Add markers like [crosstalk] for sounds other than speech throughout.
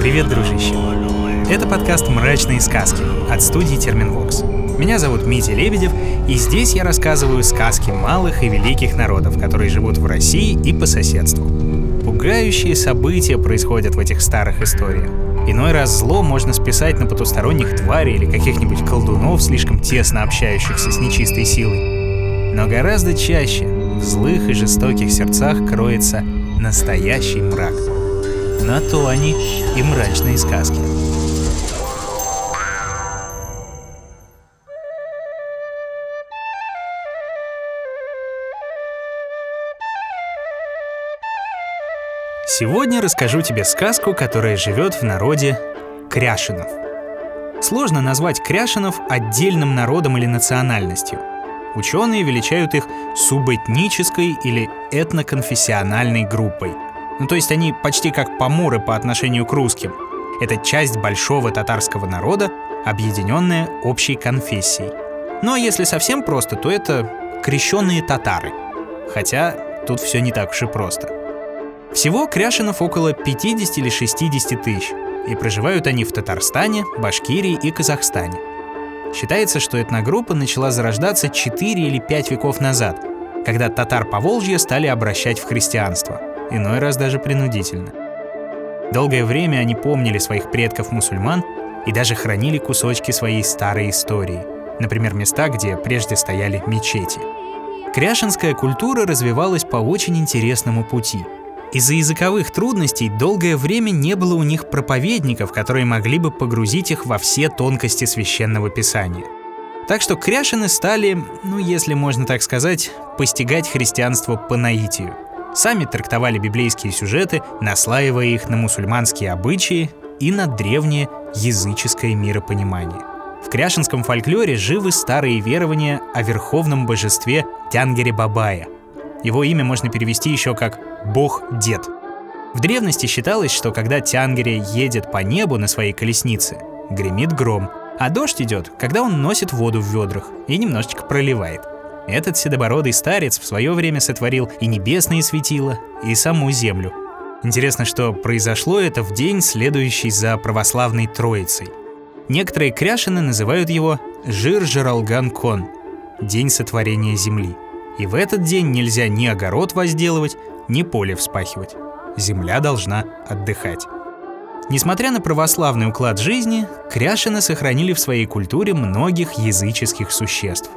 Привет, дружище! Это подкаст «Мрачные сказки» от студии Терминвокс. Меня зовут Митя Лебедев, и здесь я рассказываю сказки малых и великих народов, которые живут в России и по соседству. Пугающие события происходят в этих старых историях. Иной раз зло можно списать на потусторонних тварей или каких-нибудь колдунов, слишком тесно общающихся с нечистой силой. Но гораздо чаще в злых и жестоких сердцах кроется настоящий мрак. На то они и мрачные сказки. Сегодня расскажу тебе сказку, которая живет в народе Кряшинов. Сложно назвать Кряшинов отдельным народом или национальностью. Ученые величают их субэтнической или этноконфессиональной группой. Ну то есть они почти как поморы по отношению к русским. Это часть большого татарского народа, объединенная общей конфессией. Ну а если совсем просто, то это крещенные татары. Хотя тут все не так уж и просто. Всего Кряшинов около 50 или 60 тысяч, и проживают они в Татарстане, Башкирии и Казахстане. Считается, что этногруппа начала зарождаться 4 или 5 веков назад, когда татар по Волжье стали обращать в христианство, иной раз даже принудительно. Долгое время они помнили своих предков-мусульман и даже хранили кусочки своей старой истории, например, места, где прежде стояли мечети. Кряшинская культура развивалась по очень интересному пути – из-за языковых трудностей долгое время не было у них проповедников, которые могли бы погрузить их во все тонкости священного писания. Так что кряшины стали, ну если можно так сказать, постигать христианство по наитию. Сами трактовали библейские сюжеты, наслаивая их на мусульманские обычаи и на древнее языческое миропонимание. В кряшинском фольклоре живы старые верования о верховном божестве Тянгере Бабая – его имя можно перевести еще как «бог-дед». В древности считалось, что когда Тянгере едет по небу на своей колеснице, гремит гром, а дождь идет, когда он носит воду в ведрах и немножечко проливает. Этот седобородый старец в свое время сотворил и небесные светила, и саму землю. Интересно, что произошло это в день, следующий за православной Троицей. Некоторые кряшины называют его Жир-Жиралган-Кон – День сотворения земли – и в этот день нельзя ни огород возделывать, ни поле вспахивать. Земля должна отдыхать. Несмотря на православный уклад жизни, кряшины сохранили в своей культуре многих языческих существ.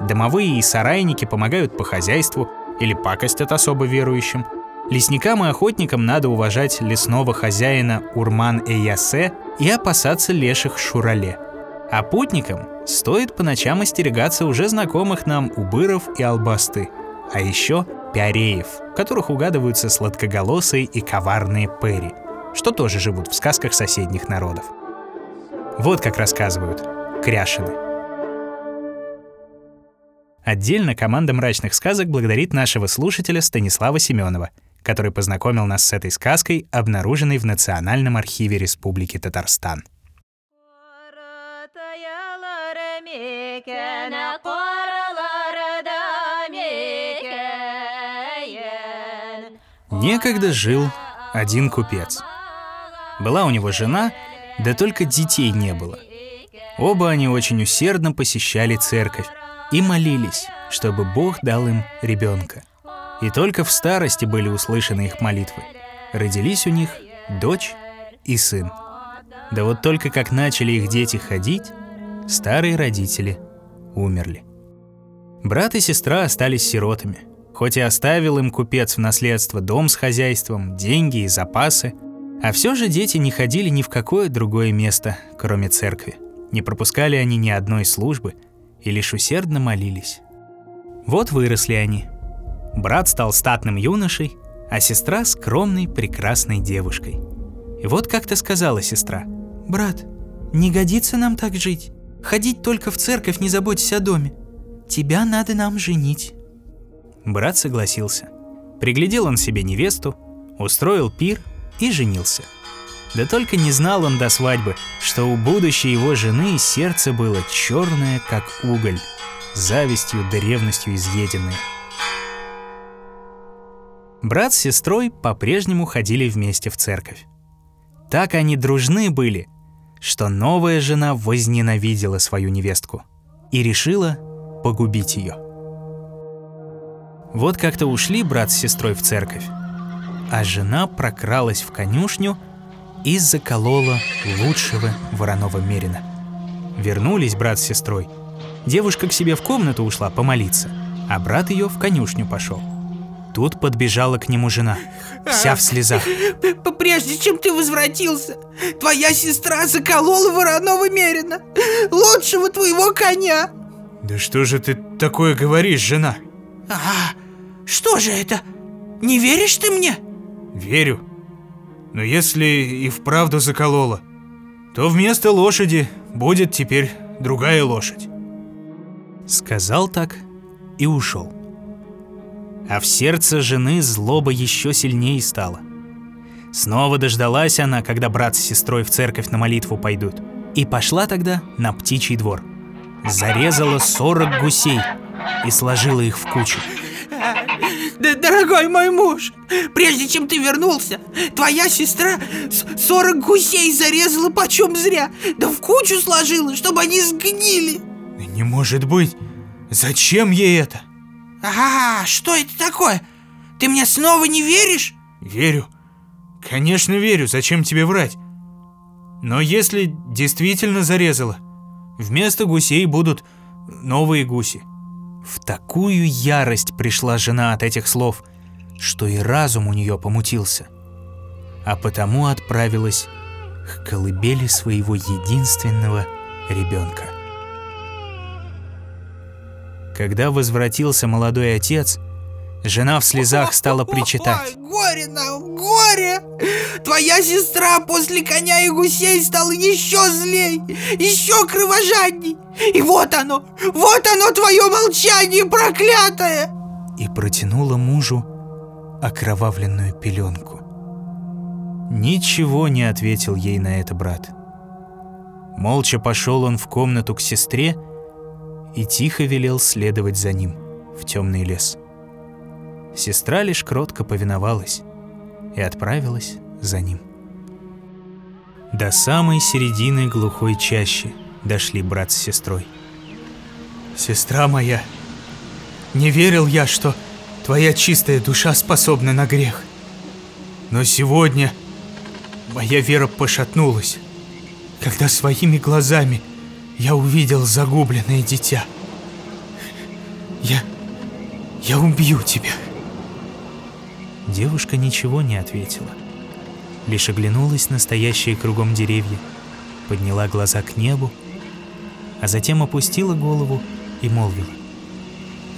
Домовые и сарайники помогают по хозяйству или пакостят особо верующим. Лесникам и охотникам надо уважать лесного хозяина Урман-Эясе и опасаться леших Шурале – а путникам стоит по ночам остерегаться уже знакомых нам убыров и албасты, а еще пиареев, которых угадываются сладкоголосые и коварные пери, что тоже живут в сказках соседних народов. Вот как рассказывают кряшины. Отдельно команда «Мрачных сказок» благодарит нашего слушателя Станислава Семенова, который познакомил нас с этой сказкой, обнаруженной в Национальном архиве Республики Татарстан. Некогда жил один купец. Была у него жена, да только детей не было. Оба они очень усердно посещали церковь и молились, чтобы Бог дал им ребенка. И только в старости были услышаны их молитвы. Родились у них дочь и сын. Да вот только как начали их дети ходить, старые родители умерли. Брат и сестра остались сиротами – Хоть и оставил им купец в наследство дом с хозяйством, деньги и запасы, а все же дети не ходили ни в какое другое место, кроме церкви. Не пропускали они ни одной службы и лишь усердно молились. Вот выросли они. Брат стал статным юношей, а сестра — скромной, прекрасной девушкой. И вот как-то сказала сестра. «Брат, не годится нам так жить. Ходить только в церковь, не заботься о доме. Тебя надо нам женить». Брат согласился. Приглядел он себе невесту, устроил пир и женился. Да только не знал он до свадьбы, что у будущей его жены сердце было черное, как уголь, завистью да ревностью изъеденное. Брат с сестрой по-прежнему ходили вместе в церковь. так они дружны были, что новая жена возненавидела свою невестку и решила погубить ее. Вот как-то ушли брат с сестрой в церковь, а жена прокралась в конюшню и заколола лучшего вороного мерина. Вернулись брат с сестрой. Девушка к себе в комнату ушла помолиться, а брат ее в конюшню пошел. Тут подбежала к нему жена, вся в слезах. [laughs] Прежде чем ты возвратился, твоя сестра заколола вороного мерина, лучшего твоего коня. Да что же ты такое говоришь, жена? А, что же это? Не веришь ты мне? Верю. Но если и вправду заколола, то вместо лошади будет теперь другая лошадь. Сказал так и ушел. А в сердце жены злоба еще сильнее стала. Снова дождалась она, когда брат с сестрой в церковь на молитву пойдут. И пошла тогда на птичий двор. Зарезала сорок гусей и сложила их в кучу. Дорогой мой муж, прежде чем ты вернулся, твоя сестра 40 гусей зарезала почем зря, да в кучу сложила, чтобы они сгнили. Не может быть. Зачем ей это? А, что это такое? Ты мне снова не веришь? Верю. Конечно, верю. Зачем тебе врать? Но если действительно зарезала, вместо гусей будут новые гуси. В такую ярость пришла жена от этих слов, что и разум у нее помутился. А потому отправилась к колыбели своего единственного ребенка. Когда возвратился молодой отец, жена в слезах стала причитать. Горе нам, горе! Твоя сестра после коня и гусей стала еще злей, еще кровожадней. И вот оно, вот оно твое молчание проклятое! И протянула мужу окровавленную пеленку. Ничего не ответил ей на это брат. Молча пошел он в комнату к сестре и тихо велел следовать за ним в темный лес. Сестра лишь кротко повиновалась и отправилась за ним. До самой середины глухой чащи дошли брат с сестрой. «Сестра моя, не верил я, что твоя чистая душа способна на грех. Но сегодня моя вера пошатнулась, когда своими глазами я увидел загубленное дитя. Я... я убью тебя. Девушка ничего не ответила. Лишь оглянулась на стоящие кругом деревья, подняла глаза к небу, а затем опустила голову и молвила.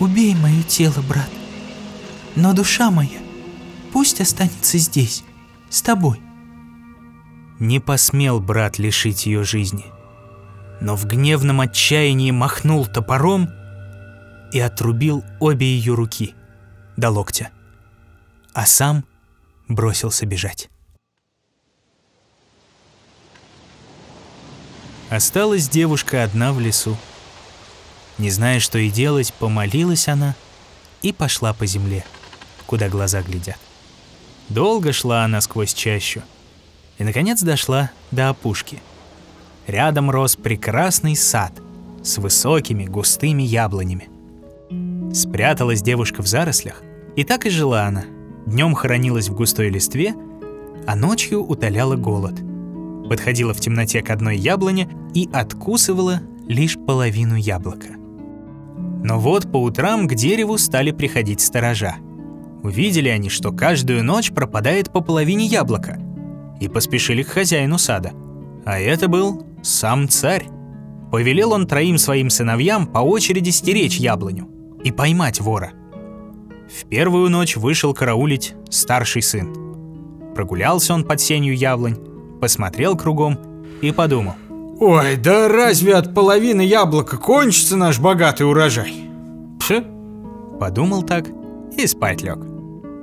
«Убей мое тело, брат, но душа моя пусть останется здесь, с тобой». Не посмел брат лишить ее жизни – но в гневном отчаянии махнул топором и отрубил обе ее руки до локтя, а сам бросился бежать. Осталась девушка одна в лесу. Не зная, что и делать, помолилась она и пошла по земле, куда глаза глядят. Долго шла она сквозь чащу и, наконец, дошла до опушки – Рядом рос прекрасный сад с высокими густыми яблонями. Спряталась девушка в зарослях, и так и жила она. Днем хоронилась в густой листве, а ночью утоляла голод. Подходила в темноте к одной яблоне и откусывала лишь половину яблока. Но вот по утрам к дереву стали приходить сторожа. Увидели они, что каждую ночь пропадает по половине яблока, и поспешили к хозяину сада. А это был сам царь. Повелел он троим своим сыновьям по очереди стеречь яблоню и поймать вора. В первую ночь вышел караулить старший сын. Прогулялся он под сенью яблонь, посмотрел кругом и подумал. «Ой, да разве от половины яблока кончится наш богатый урожай?» Пш, подумал так и спать лег.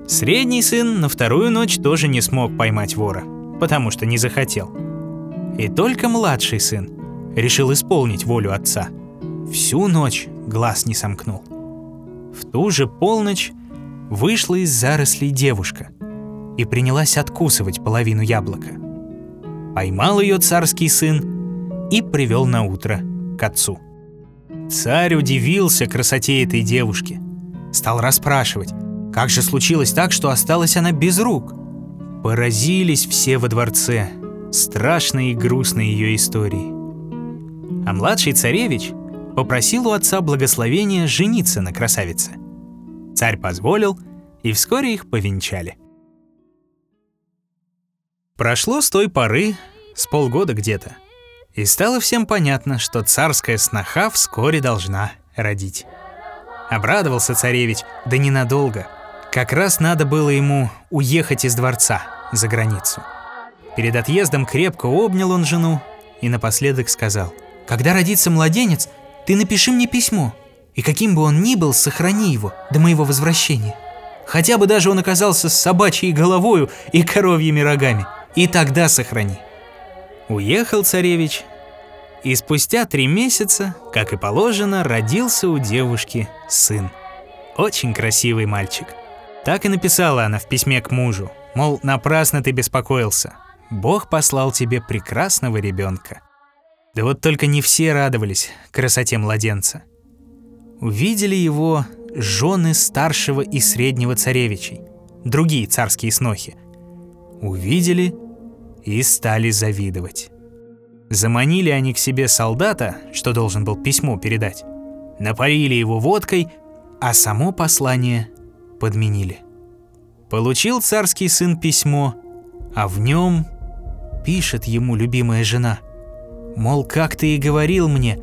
Средний сын на вторую ночь тоже не смог поймать вора, потому что не захотел. И только младший сын решил исполнить волю отца. Всю ночь глаз не сомкнул. В ту же полночь вышла из зарослей девушка и принялась откусывать половину яблока. Поймал ее царский сын и привел на утро к отцу. Царь удивился красоте этой девушки. Стал расспрашивать, как же случилось так, что осталась она без рук. Поразились все во дворце страшной и грустной ее историей. А младший царевич попросил у отца благословения жениться на красавице. Царь позволил, и вскоре их повенчали. Прошло с той поры, с полгода где-то, и стало всем понятно, что царская сноха вскоре должна родить. Обрадовался царевич, да ненадолго. Как раз надо было ему уехать из дворца за границу. Перед отъездом крепко обнял он жену и напоследок сказал, «Когда родится младенец, ты напиши мне письмо, и каким бы он ни был, сохрани его до моего возвращения. Хотя бы даже он оказался с собачьей головою и коровьими рогами – и тогда сохрани. Уехал царевич, и спустя три месяца, как и положено, родился у девушки сын. Очень красивый мальчик. Так и написала она в письме к мужу, мол, напрасно ты беспокоился. Бог послал тебе прекрасного ребенка. Да вот только не все радовались красоте младенца. Увидели его жены старшего и среднего царевичей, другие царские снохи – увидели и стали завидовать. Заманили они к себе солдата, что должен был письмо передать, напоили его водкой, а само послание подменили. Получил царский сын письмо, а в нем пишет ему любимая жена. Мол, как ты и говорил мне,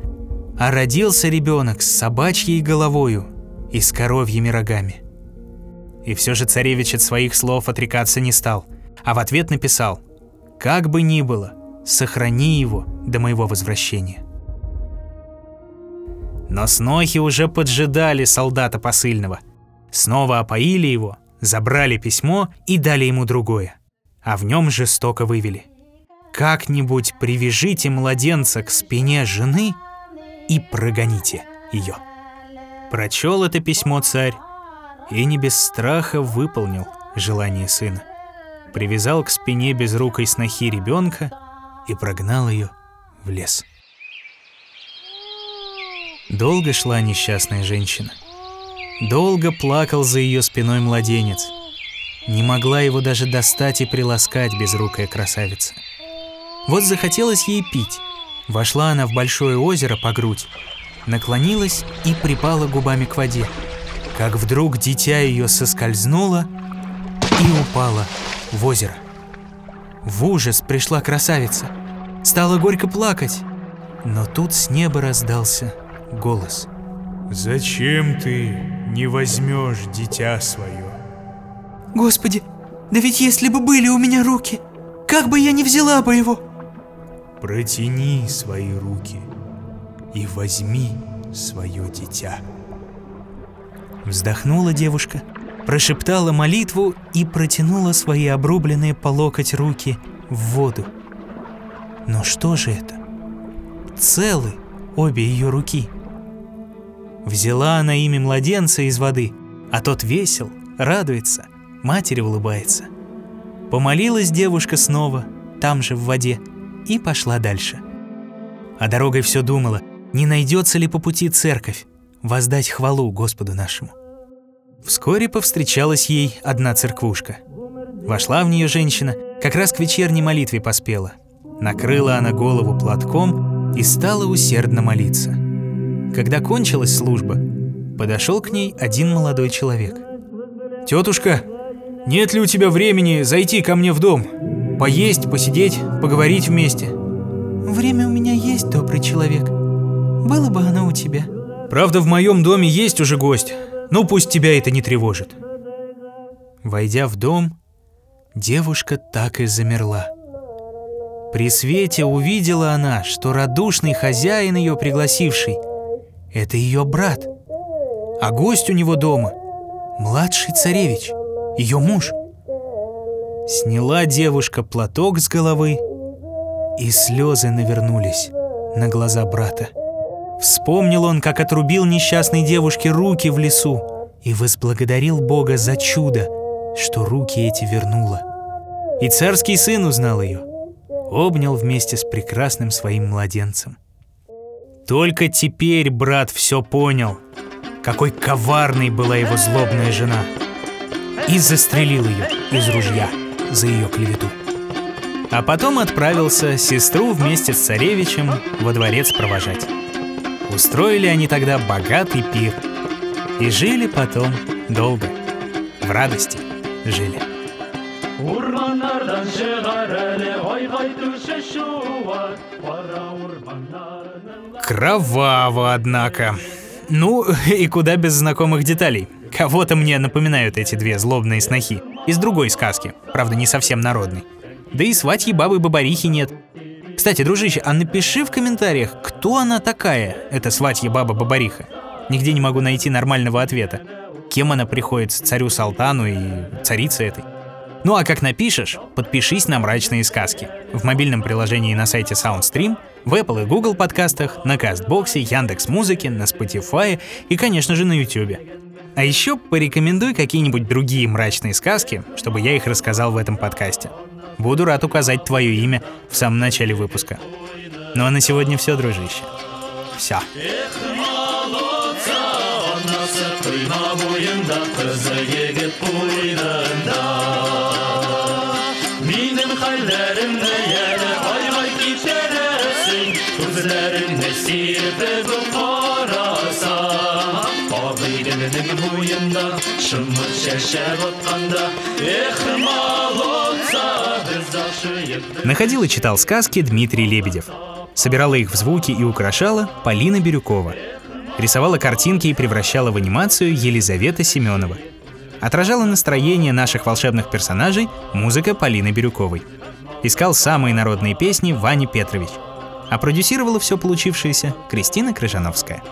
а родился ребенок с собачьей головою и с коровьими рогами. И все же царевич от своих слов отрекаться не стал – а в ответ написал «Как бы ни было, сохрани его до моего возвращения». Но снохи уже поджидали солдата посыльного. Снова опоили его, забрали письмо и дали ему другое. А в нем жестоко вывели. «Как-нибудь привяжите младенца к спине жены и прогоните ее». Прочел это письмо царь и не без страха выполнил желание сына привязал к спине безрукой снохи ребенка и прогнал ее в лес. Долго шла несчастная женщина. Долго плакал за ее спиной младенец. Не могла его даже достать и приласкать безрукая красавица. Вот захотелось ей пить. Вошла она в большое озеро по грудь, наклонилась и припала губами к воде. Как вдруг дитя ее соскользнуло и упало в озеро. В ужас пришла красавица. Стала горько плакать. Но тут с неба раздался голос. «Зачем ты не возьмешь дитя свое?» Господи, да ведь если бы были у меня руки, как бы я не взяла бы его? Протяни свои руки и возьми свое дитя. Вздохнула девушка – прошептала молитву и протянула свои обрубленные по локоть руки в воду. Но что же это? Целы обе ее руки. Взяла она ими младенца из воды, а тот весел, радуется, матери улыбается. Помолилась девушка снова, там же в воде, и пошла дальше. А дорогой все думала, не найдется ли по пути церковь, воздать хвалу Господу нашему. Вскоре повстречалась ей одна церквушка. Вошла в нее женщина, как раз к вечерней молитве поспела. Накрыла она голову платком и стала усердно молиться. Когда кончилась служба, подошел к ней один молодой человек. «Тетушка, нет ли у тебя времени зайти ко мне в дом? Поесть, посидеть, поговорить вместе?» «Время у меня есть, добрый человек. Было бы оно у тебя». «Правда, в моем доме есть уже гость. Ну, пусть тебя это не тревожит. Войдя в дом, девушка так и замерла. При свете увидела она, что радушный хозяин ее пригласивший – это ее брат, а гость у него дома – младший царевич, ее муж. Сняла девушка платок с головы, и слезы навернулись на глаза брата. Вспомнил он, как отрубил несчастной девушке руки в лесу и возблагодарил Бога за чудо, что руки эти вернула. И царский сын узнал ее. обнял вместе с прекрасным своим младенцем. Только теперь брат все понял, какой коварной была его злобная жена, и застрелил ее из ружья за ее клевету. А потом отправился сестру вместе с царевичем во дворец провожать. Устроили они тогда богатый пир и жили потом долго, в радости жили. Кроваво, однако. Ну, [laughs] и куда без знакомых деталей. Кого-то мне напоминают эти две злобные снохи. Из другой сказки, правда, не совсем народной. Да и сватьи бабы Бабарихи нет. Кстати, дружище, а напиши в комментариях, кто она такая, эта сватья баба Бабариха. Нигде не могу найти нормального ответа. Кем она приходится царю Салтану и царице этой? Ну а как напишешь, подпишись на мрачные сказки. В мобильном приложении на сайте SoundStream, в Apple и Google подкастах, на Кастбоксе, Яндекс Музыке, на Spotify и, конечно же, на YouTube. А еще порекомендуй какие-нибудь другие мрачные сказки, чтобы я их рассказал в этом подкасте. Буду рад указать твое имя в самом начале выпуска. Ну а на сегодня все, дружище. Все. анасы құйма бойында қызы егіп бойында менің хәлләремді әлі аймай кешересің көзлеріңе серпігіп қарасам ақ игенінің бойында шымыр шәшәп отқанда эх молодца біз ашиып Находил и читал сказки Дмитрий Лебедев. Собирала их в звуки и украшала Полина Бирюкова. Рисовала картинки и превращала в анимацию Елизавета Семенова. Отражала настроение наших волшебных персонажей музыка Полины Бирюковой. Искал самые народные песни Ваня Петрович. А продюсировала все получившееся Кристина Крыжановская.